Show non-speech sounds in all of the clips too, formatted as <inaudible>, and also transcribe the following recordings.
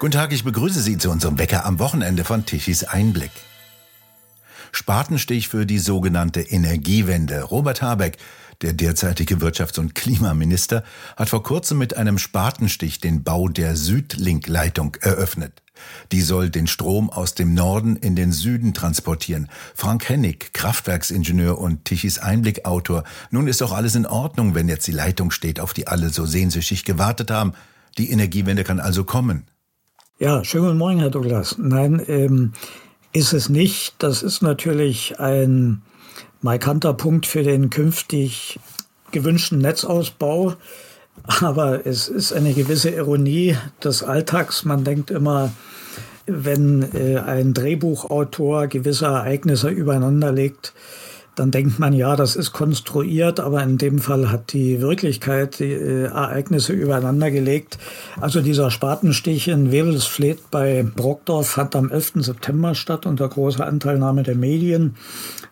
Guten Tag, ich begrüße Sie zu unserem Wecker am Wochenende von Tichys Einblick. Spatenstich für die sogenannte Energiewende. Robert Habeck, der derzeitige Wirtschafts- und Klimaminister, hat vor kurzem mit einem Spatenstich den Bau der Südlink-Leitung eröffnet. Die soll den Strom aus dem Norden in den Süden transportieren. Frank Hennig, Kraftwerksingenieur und Tichys Einblick-Autor. Nun ist doch alles in Ordnung, wenn jetzt die Leitung steht, auf die alle so sehnsüchtig gewartet haben. Die Energiewende kann also kommen. Ja, schönen guten Morgen, Herr Douglas. Nein, ähm, ist es nicht. Das ist natürlich ein markanter Punkt für den künftig gewünschten Netzausbau. Aber es ist eine gewisse Ironie des Alltags. Man denkt immer, wenn äh, ein Drehbuchautor gewisse Ereignisse übereinander legt, dann denkt man, ja, das ist konstruiert, aber in dem Fall hat die Wirklichkeit die äh, Ereignisse übereinander gelegt. Also dieser Spatenstich in Wewelsfleet bei Brockdorf fand am 11. September statt unter großer Anteilnahme der Medien.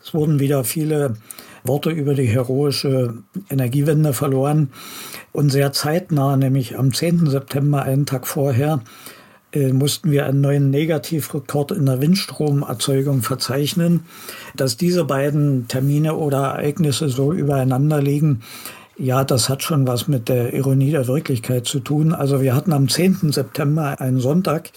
Es wurden wieder viele Worte über die heroische Energiewende verloren und sehr zeitnah, nämlich am 10. September, einen Tag vorher, mussten wir einen neuen Negativrekord in der Windstromerzeugung verzeichnen. Dass diese beiden Termine oder Ereignisse so übereinander liegen, ja, das hat schon was mit der Ironie der Wirklichkeit zu tun. Also wir hatten am 10. September, einen Sonntag,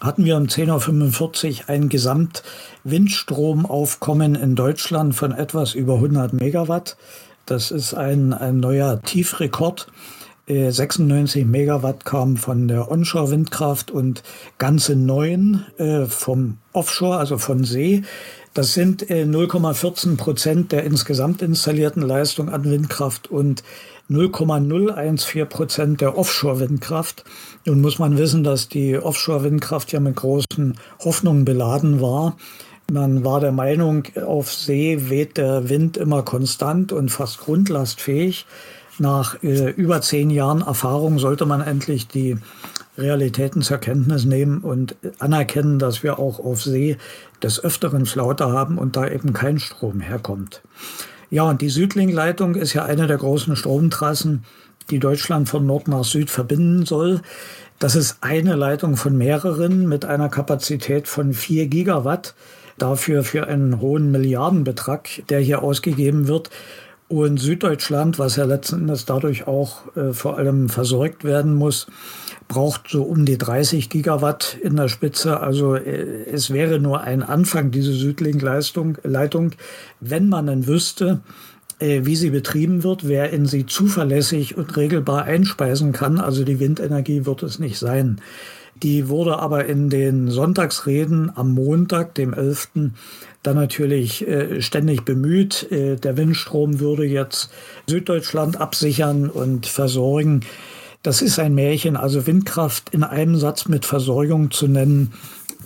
hatten wir um 10.45 Uhr ein Gesamtwindstromaufkommen in Deutschland von etwas über 100 Megawatt. Das ist ein, ein neuer Tiefrekord. 96 äh, Megawatt kamen von der Onshore-Windkraft und ganze neun äh, vom Offshore, also von See. Das sind äh, 0,14 Prozent der insgesamt installierten Leistung an Windkraft und 0,014 Prozent der Offshore-Windkraft. Nun muss man wissen, dass die Offshore-Windkraft ja mit großen Hoffnungen beladen war. Man war der Meinung, auf See weht der Wind immer konstant und fast grundlastfähig nach äh, über zehn Jahren Erfahrung sollte man endlich die Realitäten zur Kenntnis nehmen und anerkennen, dass wir auch auf See des Öfteren Flaute haben und da eben kein Strom herkommt. Ja, und die Südlink-Leitung ist ja eine der großen Stromtrassen, die Deutschland von Nord nach Süd verbinden soll. Das ist eine Leitung von mehreren mit einer Kapazität von vier Gigawatt. Dafür für einen hohen Milliardenbetrag, der hier ausgegeben wird. Und Süddeutschland, was ja letzten Endes dadurch auch äh, vor allem versorgt werden muss, braucht so um die 30 Gigawatt in der Spitze. Also äh, es wäre nur ein Anfang, diese Südlink-Leitung, Leitung, wenn man dann wüsste, äh, wie sie betrieben wird, wer in sie zuverlässig und regelbar einspeisen kann. Also die Windenergie wird es nicht sein. Die wurde aber in den Sonntagsreden am Montag, dem 11., dann natürlich äh, ständig bemüht. Äh, der Windstrom würde jetzt Süddeutschland absichern und versorgen. Das ist ein Märchen. Also Windkraft in einem Satz mit Versorgung zu nennen,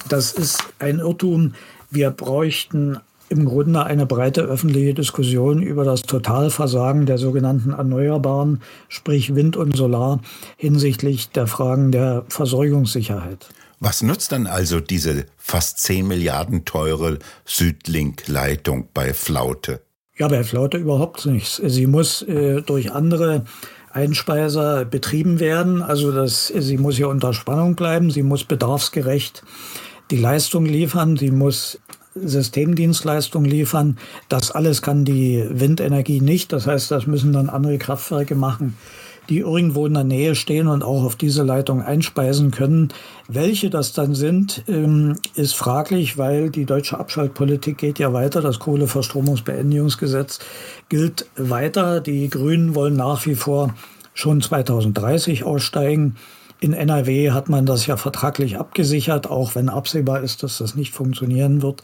das ist ein Irrtum. Wir bräuchten im Grunde eine breite öffentliche Diskussion über das Totalversagen der sogenannten Erneuerbaren, sprich Wind und Solar, hinsichtlich der Fragen der Versorgungssicherheit. Was nutzt dann also diese fast 10 Milliarden teure Südlink-Leitung bei Flaute? Ja, bei Flaute überhaupt nichts. Sie muss äh, durch andere Einspeiser betrieben werden. Also das, sie muss ja unter Spannung bleiben, sie muss bedarfsgerecht die Leistung liefern, sie muss Systemdienstleistung liefern. Das alles kann die Windenergie nicht. Das heißt, das müssen dann andere Kraftwerke machen, die irgendwo in der Nähe stehen und auch auf diese Leitung einspeisen können. Welche das dann sind, ähm, ist fraglich, weil die deutsche Abschaltpolitik geht ja weiter. Das Kohleverstromungsbeendigungsgesetz gilt weiter. Die Grünen wollen nach wie vor schon 2030 aussteigen. In NRW hat man das ja vertraglich abgesichert, auch wenn absehbar ist, dass das nicht funktionieren wird.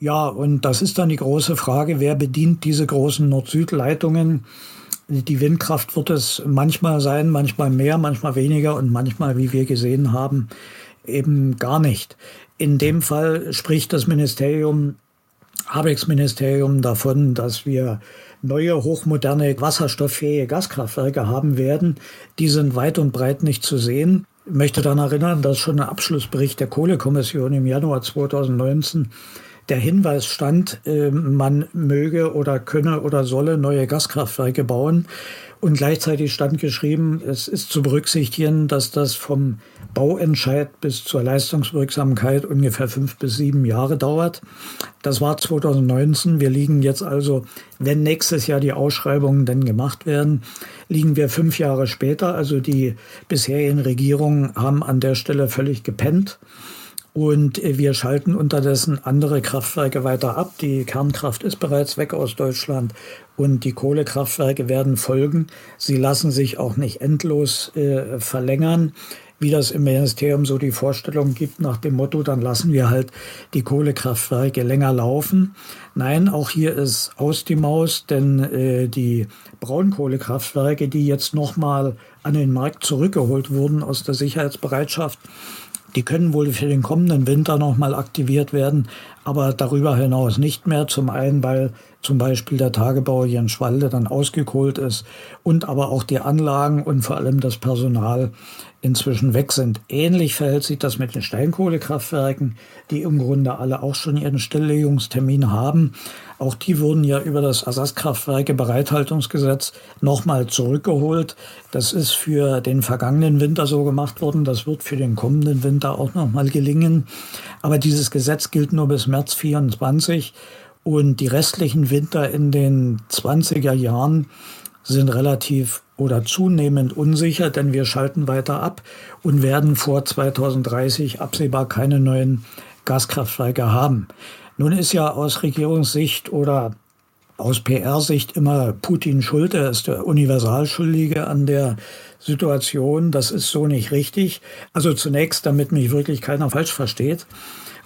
Ja, und das ist dann die große Frage, wer bedient diese großen Nord-Süd-Leitungen? Die Windkraft wird es manchmal sein, manchmal mehr, manchmal weniger und manchmal, wie wir gesehen haben, eben gar nicht. In dem Fall spricht das Ministerium, Habecks Ministerium davon, dass wir neue hochmoderne wasserstofffähige Gaskraftwerke haben werden. Die sind weit und breit nicht zu sehen. Ich möchte daran erinnern, dass schon ein Abschlussbericht der Kohlekommission im Januar 2019 der Hinweis stand, äh, man möge oder könne oder solle neue Gaskraftwerke bauen. Und gleichzeitig stand geschrieben, es ist zu berücksichtigen, dass das vom Bauentscheid bis zur Leistungswirksamkeit ungefähr fünf bis sieben Jahre dauert. Das war 2019. Wir liegen jetzt also, wenn nächstes Jahr die Ausschreibungen denn gemacht werden, liegen wir fünf Jahre später. Also die bisherigen Regierungen haben an der Stelle völlig gepennt. Und wir schalten unterdessen andere Kraftwerke weiter ab. Die Kernkraft ist bereits weg aus Deutschland und die Kohlekraftwerke werden folgen. Sie lassen sich auch nicht endlos äh, verlängern, wie das im Ministerium so die Vorstellung gibt nach dem Motto, dann lassen wir halt die Kohlekraftwerke länger laufen. Nein, auch hier ist aus die Maus, denn äh, die Braunkohlekraftwerke, die jetzt nochmal an den Markt zurückgeholt wurden aus der Sicherheitsbereitschaft, die können wohl für den kommenden Winter nochmal aktiviert werden, aber darüber hinaus nicht mehr. Zum einen, weil zum Beispiel der Tagebau hier in Schwalde dann ausgekohlt ist und aber auch die Anlagen und vor allem das Personal inzwischen weg sind. Ähnlich verhält sich das mit den Steinkohlekraftwerken, die im Grunde alle auch schon ihren Stilllegungstermin haben. Auch die wurden ja über das Ersatzkraftwerke-Bereithaltungsgesetz nochmal zurückgeholt. Das ist für den vergangenen Winter so gemacht worden. Das wird für den kommenden Winter auch nochmal gelingen. Aber dieses Gesetz gilt nur bis März 24 und die restlichen Winter in den 20er Jahren sind relativ oder zunehmend unsicher, denn wir schalten weiter ab und werden vor 2030 absehbar keine neuen Gaskraftwerke haben. Nun ist ja aus Regierungssicht oder aus PR-Sicht immer Putin schuld. Er ist der Universalschuldige an der Situation. Das ist so nicht richtig. Also zunächst, damit mich wirklich keiner falsch versteht.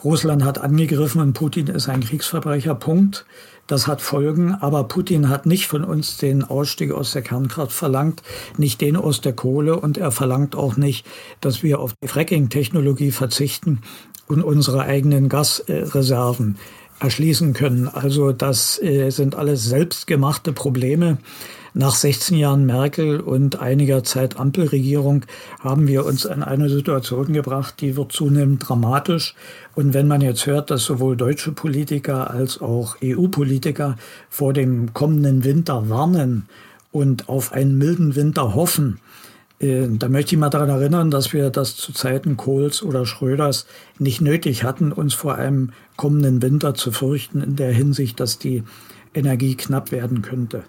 Russland hat angegriffen und Putin ist ein Kriegsverbrecher. Punkt. Das hat Folgen, aber Putin hat nicht von uns den Ausstieg aus der Kernkraft verlangt, nicht den aus der Kohle und er verlangt auch nicht, dass wir auf die Fracking-Technologie verzichten und unsere eigenen Gasreserven erschließen können. Also das äh, sind alles selbstgemachte Probleme. Nach 16 Jahren Merkel und einiger Zeit Ampelregierung haben wir uns in eine Situation gebracht, die wird zunehmend dramatisch. Und wenn man jetzt hört, dass sowohl deutsche Politiker als auch EU-Politiker vor dem kommenden Winter warnen und auf einen milden Winter hoffen, äh, da möchte ich mal daran erinnern, dass wir das zu Zeiten Kohls oder Schröders nicht nötig hatten, uns vor einem kommenden Winter zu fürchten in der Hinsicht, dass die Energie knapp werden könnte.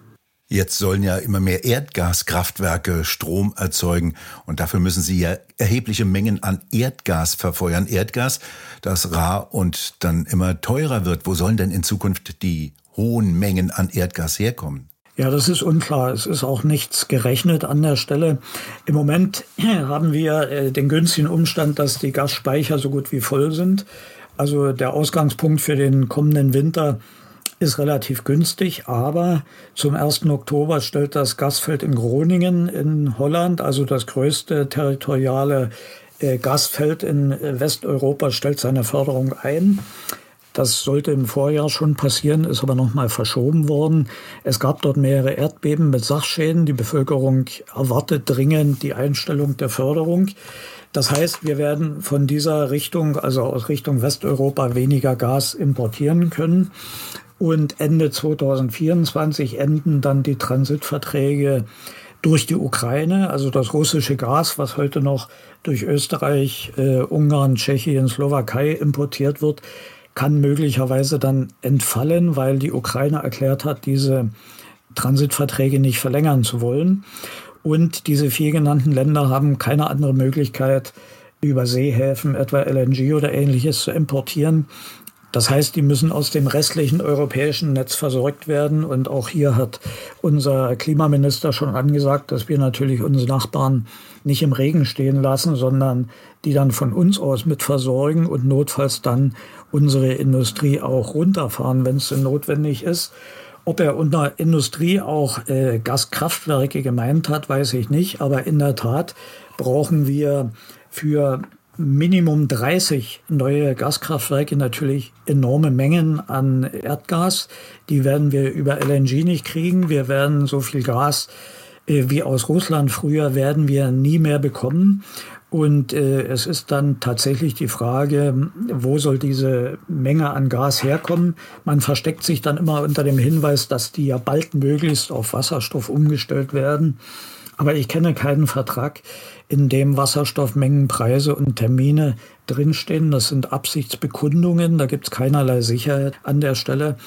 Jetzt sollen ja immer mehr Erdgaskraftwerke Strom erzeugen und dafür müssen sie ja erhebliche Mengen an Erdgas verfeuern. Erdgas, das rar und dann immer teurer wird. Wo sollen denn in Zukunft die hohen Mengen an Erdgas herkommen? Ja, das ist unklar. Es ist auch nichts gerechnet an der Stelle. Im Moment <clears throat> haben wir äh, den günstigen Umstand, dass die Gasspeicher so gut wie voll sind. Also der Ausgangspunkt für den kommenden Winter ist relativ günstig, aber zum 1. Oktober stellt das Gasfeld in Groningen in Holland, also das größte territoriale äh, Gasfeld in äh, Westeuropa, stellt seine Förderung ein. Das sollte im Vorjahr schon passieren, ist aber nochmal verschoben worden. Es gab dort mehrere Erdbeben mit Sachschäden. Die Bevölkerung erwartet dringend die Einstellung der Förderung. Das heißt, wir werden von dieser Richtung, also aus Richtung Westeuropa, weniger Gas importieren können. Und Ende 2024 enden dann die Transitverträge durch die Ukraine, also das russische Gas, was heute noch durch Österreich, äh, Ungarn, Tschechien, Slowakei importiert wird, kann möglicherweise dann entfallen, weil die Ukraine erklärt hat, diese Transitverträge nicht verlängern zu wollen. Und diese vier genannten Länder haben keine andere Möglichkeit, über Seehäfen etwa LNG oder ähnliches zu importieren, das heißt, die müssen aus dem restlichen europäischen Netz versorgt werden. Und auch hier hat unser Klimaminister schon angesagt, dass wir natürlich unsere Nachbarn nicht im Regen stehen lassen, sondern die dann von uns aus mit versorgen und notfalls dann unsere Industrie auch runterfahren, wenn es denn notwendig ist. Ob er unter Industrie auch äh, Gaskraftwerke gemeint hat, weiß ich nicht. Aber in der Tat brauchen wir für Minimum 30 neue Gaskraftwerke natürlich enorme Mengen an Erdgas. Die werden wir über LNG nicht kriegen. Wir werden so viel Gas äh, wie aus Russland früher werden wir nie mehr bekommen. Und äh, es ist dann tatsächlich die Frage, wo soll diese Menge an Gas herkommen? Man versteckt sich dann immer unter dem Hinweis, dass die ja bald möglichst auf Wasserstoff umgestellt werden. Aber ich kenne keinen Vertrag, in dem Wasserstoffmengen, Preise und Termine drinstehen. Das sind Absichtsbekundungen, da gibt es keinerlei Sicherheit an der Stelle.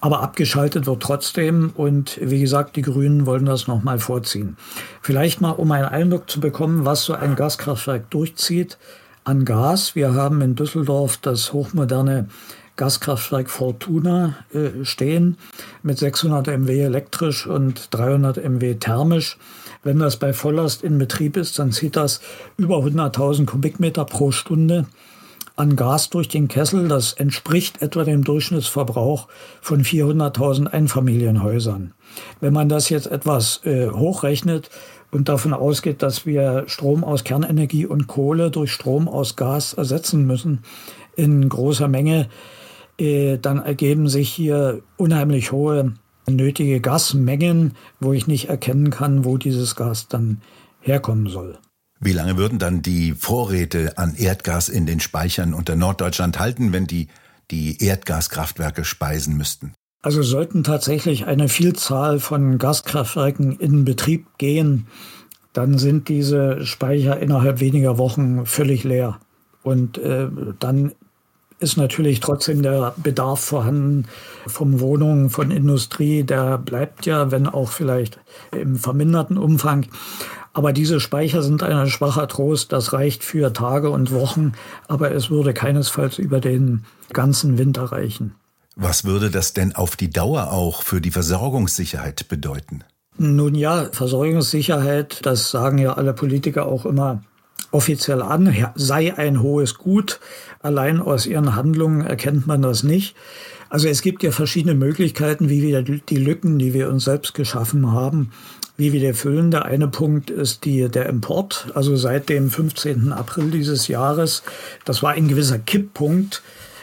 Aber abgeschaltet wird trotzdem und wie gesagt, die Grünen wollen das nochmal vorziehen. Vielleicht mal, um einen Eindruck zu bekommen, was so ein Gaskraftwerk durchzieht an Gas. Wir haben in Düsseldorf das hochmoderne Gaskraftwerk Fortuna äh, stehen mit 600 MW elektrisch und 300 MW thermisch. Wenn das bei Volllast in Betrieb ist, dann zieht das über 100.000 Kubikmeter pro Stunde an Gas durch den Kessel. Das entspricht etwa dem Durchschnittsverbrauch von 400.000 Einfamilienhäusern. Wenn man das jetzt etwas äh, hochrechnet und davon ausgeht, dass wir Strom aus Kernenergie und Kohle durch Strom aus Gas ersetzen müssen in großer Menge, äh, dann ergeben sich hier unheimlich hohe nötige Gasmengen, wo ich nicht erkennen kann, wo dieses Gas dann herkommen soll. Wie lange würden dann die Vorräte an Erdgas in den Speichern unter Norddeutschland halten, wenn die die Erdgaskraftwerke speisen müssten? Also sollten tatsächlich eine Vielzahl von Gaskraftwerken in Betrieb gehen, dann sind diese Speicher innerhalb weniger Wochen völlig leer. Und äh, dann ist natürlich trotzdem der Bedarf vorhanden von Wohnungen, von Industrie. Der bleibt ja, wenn auch vielleicht im verminderten Umfang. Aber diese Speicher sind ein schwacher Trost. Das reicht für Tage und Wochen, aber es würde keinesfalls über den ganzen Winter reichen. Was würde das denn auf die Dauer auch für die Versorgungssicherheit bedeuten? Nun ja, Versorgungssicherheit, das sagen ja alle Politiker auch immer offiziell an, sei ein hohes Gut. Allein aus ihren Handlungen erkennt man das nicht. Also es gibt ja verschiedene Möglichkeiten, wie wir die Lücken, die wir uns selbst geschaffen haben, wie wir die füllen. Der eine Punkt ist die, der Import. Also seit dem 15. April dieses Jahres, das war ein gewisser Kipppunkt,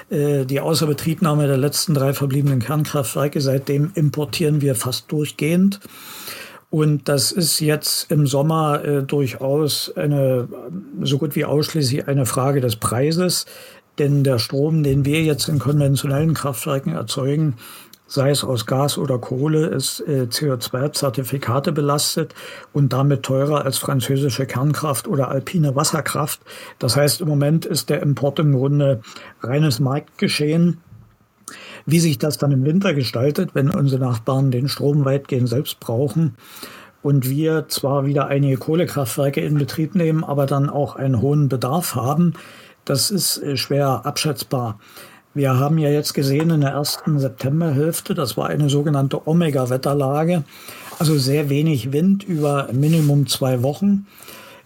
äh, die Außerbetriebnahme der letzten drei verbliebenen Kernkraftwerke. Seitdem importieren wir fast durchgehend. Und das ist jetzt im Sommer äh, durchaus eine, so gut wie ausschließlich eine Frage des Preises. Denn der Strom, den wir jetzt in konventionellen Kraftwerken erzeugen, sei es aus Gas oder Kohle, ist äh, CO2-Zertifikate belastet und damit teurer als französische Kernkraft oder alpine Wasserkraft. Das heißt, im Moment ist der Import im Grunde reines Marktgeschehen. Wie sich das dann im Winter gestaltet, wenn unsere Nachbarn den Strom weitgehend selbst brauchen und wir zwar wieder einige Kohlekraftwerke in Betrieb nehmen, aber dann auch einen hohen Bedarf haben, das ist äh, schwer abschätzbar. Wir haben ja jetzt gesehen in der ersten Septemberhälfte, das war eine sogenannte Omega-Wetterlage, also sehr wenig Wind über Minimum zwei Wochen.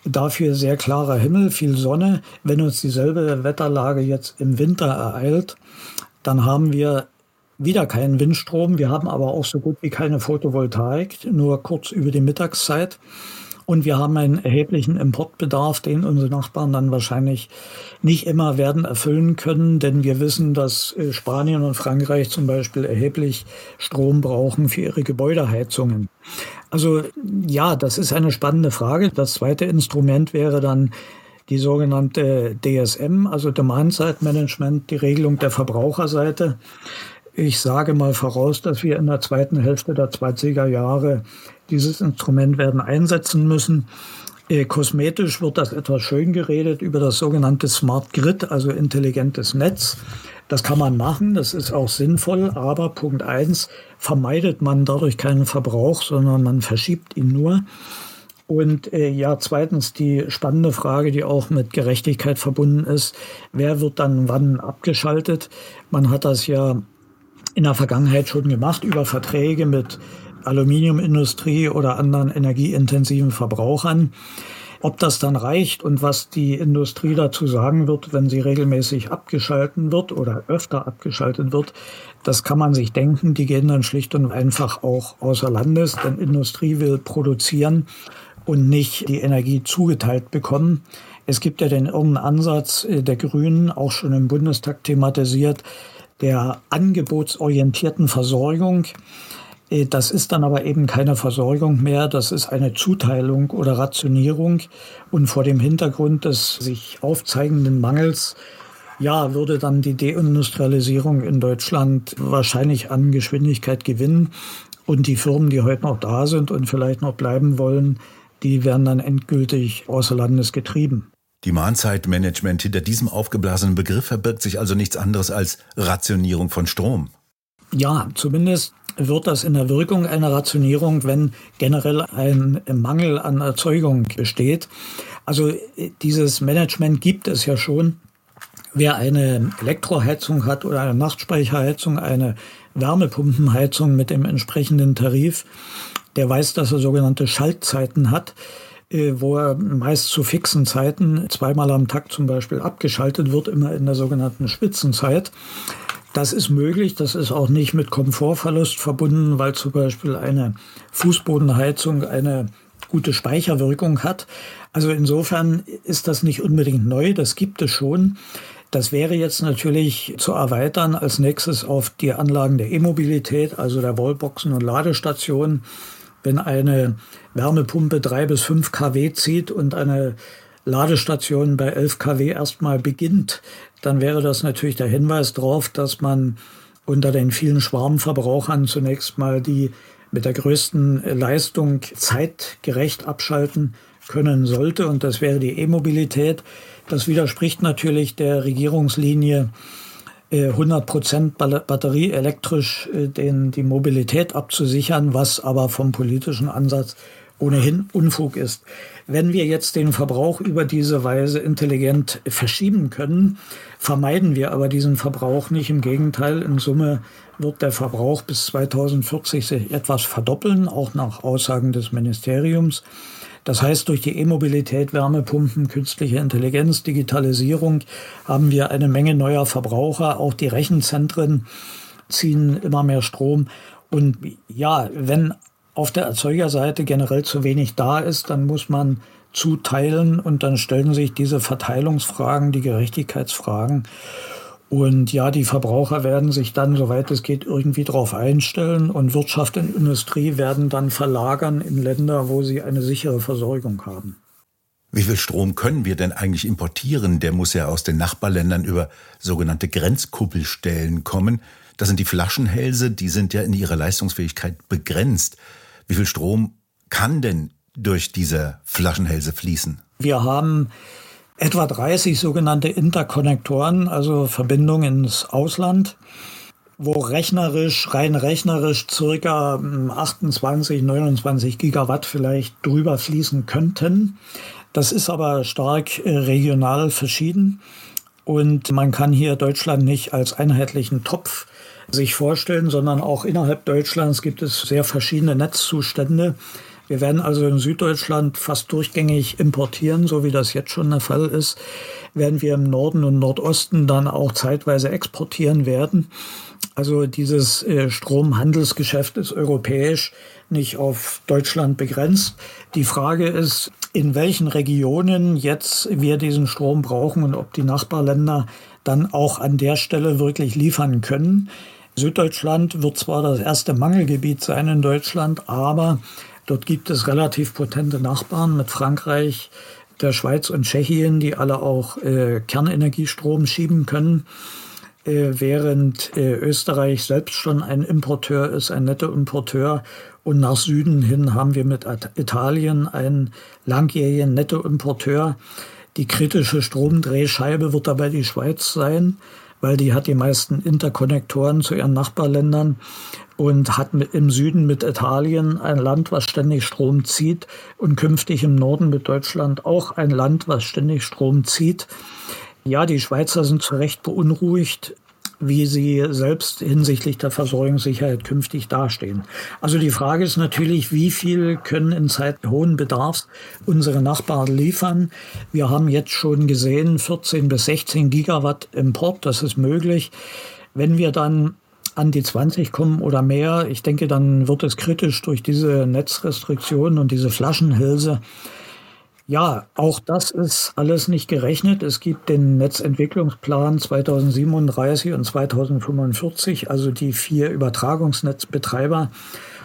Dafür sehr klarer Himmel, viel Sonne. Wenn uns dieselbe Wetterlage jetzt im Winter ereilt, dann haben wir wieder keinen Windstrom. Wir haben aber auch so gut wie keine Photovoltaik, nur kurz über die Mittagszeit. Und wir haben einen erheblichen Importbedarf, den unsere Nachbarn dann wahrscheinlich nicht immer werden erfüllen können, denn wir wissen, dass äh, Spanien und Frankreich zum Beispiel erheblich Strom brauchen für ihre Gebäudeheizungen. Also ja, das ist eine spannende Frage. Das zweite Instrument wäre dann die sogenannte DSM, also Demand Side Management, die Regelung der Verbraucherseite. Ich sage mal voraus, dass wir in der zweiten Hälfte der 20er Jahre dieses Instrument werden einsetzen müssen. Äh, kosmetisch wird das etwas schön geredet über das sogenannte Smart Grid, also intelligentes Netz. Das kann man machen, das ist auch sinnvoll, aber Punkt eins vermeidet man dadurch keinen Verbrauch, sondern man verschiebt ihn nur. Und äh, ja, zweitens die spannende Frage, die auch mit Gerechtigkeit verbunden ist, wer wird dann wann abgeschaltet? Man hat das ja in der Vergangenheit schon gemacht über Verträge mit Aluminiumindustrie oder anderen energieintensiven Verbrauchern. Ob das dann reicht und was die Industrie dazu sagen wird, wenn sie regelmäßig abgeschalten wird oder öfter abgeschaltet wird, das kann man sich denken. Die gehen dann schlicht und einfach auch außer Landes, denn Industrie will produzieren und nicht die Energie zugeteilt bekommen. Es gibt ja den irren Ansatz der Grünen, auch schon im Bundestag thematisiert, der angebotsorientierten Versorgung. Äh, das ist dann aber eben keine Versorgung mehr, das ist eine Zuteilung oder Rationierung. Und vor dem Hintergrund des sich aufzeigenden Mangels, ja, würde dann die Deindustrialisierung in Deutschland wahrscheinlich an Geschwindigkeit gewinnen. Und die Firmen, die heute noch da sind und vielleicht noch bleiben wollen, die werden dann endgültig außer Landes getrieben. Die Mahnzeitmanagement hinter diesem aufgeblasenen Begriff verbirgt sich also nichts anderes als Rationierung von Strom. Ja, zumindest wird das in der Wirkung einer Rationierung, wenn generell ein Mangel an Erzeugung besteht. Also dieses Management gibt es ja schon. Wer eine Elektroheizung hat oder eine Nachtspeicherheizung, eine Wärmepumpenheizung mit dem entsprechenden Tarif, der weiß, dass er sogenannte Schaltzeiten hat, äh, wo er meist zu fixen Zeiten zweimal am Tag zum Beispiel abgeschaltet wird, immer in der sogenannten Spitzenzeit. Das ist möglich, das ist auch nicht mit Komfortverlust verbunden, weil zum Beispiel eine Fußbodenheizung eine gute Speicherwirkung hat. Also insofern ist das nicht unbedingt neu, das gibt es schon. Das wäre jetzt natürlich zu erweitern als nächstes auf die Anlagen der E-Mobilität, also der Wallboxen und Ladestationen. Wenn eine Wärmepumpe drei bis fünf kW zieht und eine Ladestation bei 11 kW erstmal beginnt, dann wäre das natürlich der Hinweis darauf, dass man unter den vielen Schwarmverbrauchern zunächst mal die mit der größten Leistung zeitgerecht abschalten können sollte. Und das wäre die E-Mobilität. Das widerspricht natürlich der Regierungslinie, 100 äh, Prozent Batterie elektrisch äh, den, die Mobilität abzusichern, was aber vom politischen Ansatz ohnehin Unfug ist. Wenn wir jetzt den Verbrauch über diese Weise intelligent verschieben können, vermeiden wir aber diesen Verbrauch nicht. Im Gegenteil, in Summe wird der Verbrauch bis 2040 sich etwas verdoppeln, auch nach Aussagen des Ministeriums. Das heißt, durch die E-Mobilität, Wärmepumpen, künstliche Intelligenz, Digitalisierung haben wir eine Menge neuer Verbraucher. Auch die Rechenzentren ziehen immer mehr Strom. Und ja, wenn auf der Erzeugerseite generell zu wenig da ist, dann muss man zuteilen und dann stellen sich diese Verteilungsfragen, die Gerechtigkeitsfragen. Und ja, die Verbraucher werden sich dann, soweit es geht, irgendwie darauf einstellen und Wirtschaft und Industrie werden dann verlagern in Länder, wo sie eine sichere Versorgung haben. Wie viel Strom können wir denn eigentlich importieren? Der muss ja aus den Nachbarländern über sogenannte Grenzkuppelstellen kommen. Das sind die Flaschenhälse, die sind ja in ihrer Leistungsfähigkeit begrenzt. Wie viel Strom kann denn durch diese Flaschenhälse fließen? Wir haben etwa 30 sogenannte Interkonnektoren, also Verbindungen ins Ausland, wo rechnerisch, rein rechnerisch circa 28, hm, 29 Gigawatt vielleicht drüber fließen könnten. Das ist aber stark äh, regional verschieden und man kann hier Deutschland nicht als einheitlichen Topf sich vorstellen, sondern auch innerhalb Deutschlands gibt es sehr verschiedene Netzzustände. Wir werden also in Süddeutschland fast durchgängig importieren, so wie das jetzt schon der Fall ist. Werden wir im Norden und Nordosten dann auch zeitweise exportieren werden. Also dieses äh, Stromhandelsgeschäft ist europäisch, nicht auf Deutschland begrenzt. Die Frage ist, in welchen Regionen jetzt wir diesen Strom brauchen und ob die Nachbarländer dann auch an der Stelle wirklich liefern können. Süddeutschland wird zwar das erste Mangelgebiet sein in Deutschland, aber Dort gibt es relativ potente Nachbarn mit Frankreich, der Schweiz und Tschechien, die alle auch äh, Kernenergiestrom schieben können, äh, während äh, Österreich selbst schon ein Importeur ist, ein netter Importeur. Und nach Süden hin haben wir mit Italien einen langjährigen Nettoimporteur. Die kritische Stromdrehscheibe wird dabei die Schweiz sein weil die hat die meisten Interkonnektoren zu ihren Nachbarländern und hat im Süden mit Italien ein Land, was ständig Strom zieht und künftig im Norden mit Deutschland auch ein Land, was ständig Strom zieht. Ja, die Schweizer sind zu Recht beunruhigt wie sie selbst hinsichtlich der Versorgungssicherheit künftig dastehen. Also die Frage ist natürlich, wie viel können in Zeiten hohen Bedarfs unsere Nachbarn liefern? Wir haben jetzt schon gesehen, 14 bis 16 Gigawatt Import, das ist möglich. Wenn wir dann an die 20 kommen oder mehr, ich denke, dann wird es kritisch durch diese Netzrestriktionen und diese Flaschenhälse. Ja, auch das ist alles nicht gerechnet. Es gibt den Netzentwicklungsplan 2037 und 2045, also die vier Übertragungsnetzbetreiber.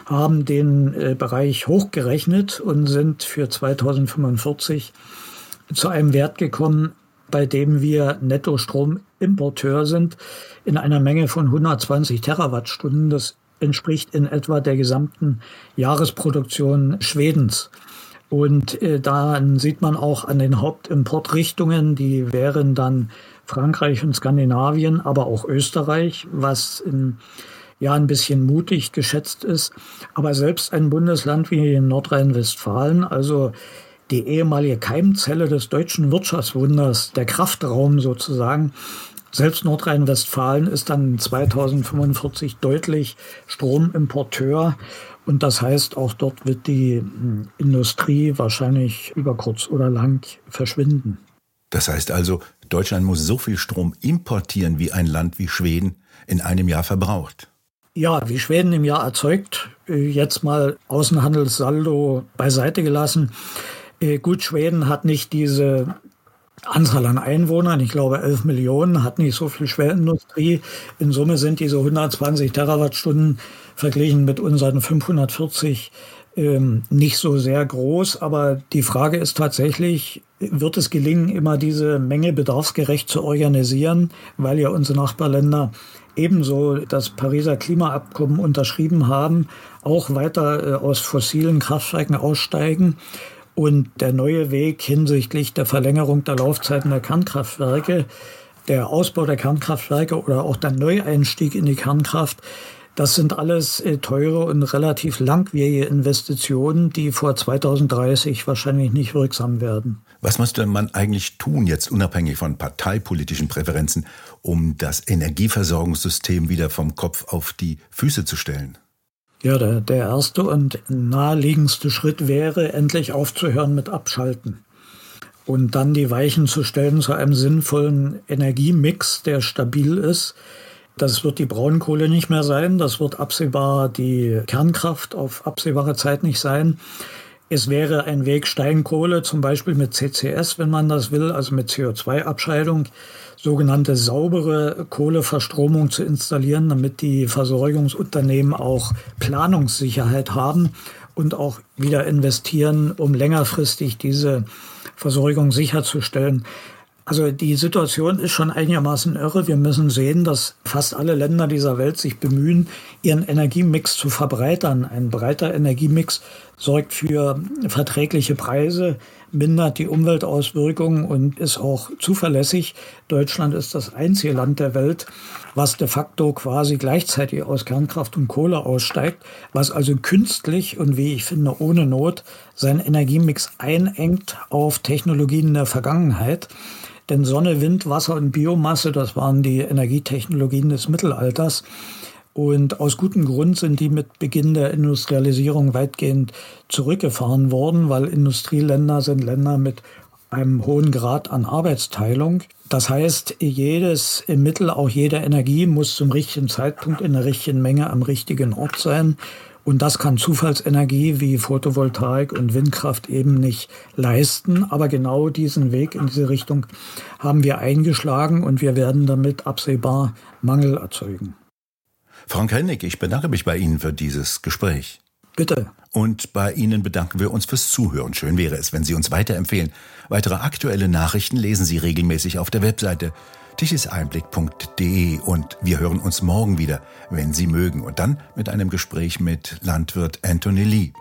haben den äh, Bereich hochgerechnet und sind für 2045 zu einem Wert gekommen, bei dem wir Netto-Stromimporteur sind in einer Menge von 120 Terawattstunden. Das entspricht in etwa der gesamten Jahresproduktion Schwedens. Und äh, dann sieht man auch an den Hauptimportrichtungen, die wären dann Frankreich und Skandinavien, aber auch Österreich, was in, ja ein bisschen mutig geschätzt ist. Aber selbst ein Bundesland wie Nordrhein-Westfalen, also die ehemalige Keimzelle des deutschen Wirtschaftswunders, der Kraftraum sozusagen. Selbst Nordrhein-Westfalen ist dann 2045 deutlich Stromimporteur. Und das heißt, auch dort wird die hm, Industrie wahrscheinlich über kurz oder lang verschwinden. Das heißt also, Deutschland muss so viel Strom importieren, wie ein Land wie Schweden in einem Jahr verbraucht. Ja, wie Schweden im Jahr erzeugt, äh, jetzt mal Außenhandelssaldo beiseite gelassen. Äh, gut, Schweden hat nicht diese Anzahl an Einwohnern, ich glaube 11 Millionen, hat nicht so viel Schwerindustrie. In Summe sind diese 120 Terawattstunden verglichen mit unseren 540 ähm, nicht so sehr groß. Aber die Frage ist tatsächlich, wird es gelingen, immer diese Menge bedarfsgerecht zu organisieren, weil ja unsere Nachbarländer ebenso das Pariser Klimaabkommen unterschrieben haben, auch weiter äh, aus fossilen Kraftwerken aussteigen und der neue Weg hinsichtlich der Verlängerung der Laufzeiten der Kernkraftwerke, der Ausbau der Kernkraftwerke oder auch der Neueinstieg in die Kernkraft, das sind alles äh, teure und relativ langwierige Investitionen, die vor 2030 wahrscheinlich nicht wirksam werden. Was müsste man eigentlich tun, jetzt unabhängig von parteipolitischen Präferenzen, um das Energieversorgungssystem wieder vom Kopf auf die Füße zu stellen? Ja, der, der erste und naheliegendste Schritt wäre, endlich aufzuhören mit Abschalten und dann die Weichen zu stellen zu einem sinnvollen Energiemix, der stabil ist. Das wird die Braunkohle nicht mehr sein, das wird absehbar die Kernkraft auf absehbare Zeit nicht sein. Es wäre ein Weg Steinkohle, zum Beispiel mit CCS, wenn man das will, also mit CO2-Abscheidung sogenannte saubere Kohleverstromung zu installieren, damit die Versorgungsunternehmen auch Planungssicherheit haben und auch wieder investieren, um längerfristig diese Versorgung sicherzustellen. Also die Situation ist schon einigermaßen irre. Wir müssen sehen, dass fast alle Länder dieser Welt sich bemühen, ihren Energiemix zu verbreitern. Ein breiter Energiemix sorgt für verträgliche Preise, mindert die Umweltauswirkungen und ist auch zuverlässig. Deutschland ist das einzige Land der Welt, was de facto quasi gleichzeitig aus Kernkraft und Kohle aussteigt, was also künstlich und wie ich finde ohne Not seinen Energiemix einengt auf Technologien der Vergangenheit. Denn Sonne, Wind, Wasser und Biomasse, das waren die Energietechnologien des Mittelalters. Und aus gutem Grund sind die mit Beginn der Industrialisierung weitgehend zurückgefahren worden, weil Industrieländer sind Länder mit einem hohen Grad an Arbeitsteilung. Das heißt, jedes Mittel, auch jede Energie muss zum richtigen Zeitpunkt in der richtigen Menge am richtigen Ort sein. Und das kann Zufallsenergie wie Photovoltaik und Windkraft eben nicht leisten. Aber genau diesen Weg in diese Richtung haben wir eingeschlagen und wir werden damit absehbar Mangel erzeugen. Frank Hennig, ich bedanke mich bei Ihnen für dieses Gespräch. Bitte. Und bei Ihnen bedanken wir uns fürs Zuhören. Schön wäre es, wenn Sie uns weiterempfehlen. Weitere aktuelle Nachrichten lesen Sie regelmäßig auf der Webseite tischeseinblick.de und wir hören uns morgen wieder, wenn Sie mögen. Und dann mit einem Gespräch mit Landwirt Anthony Lee.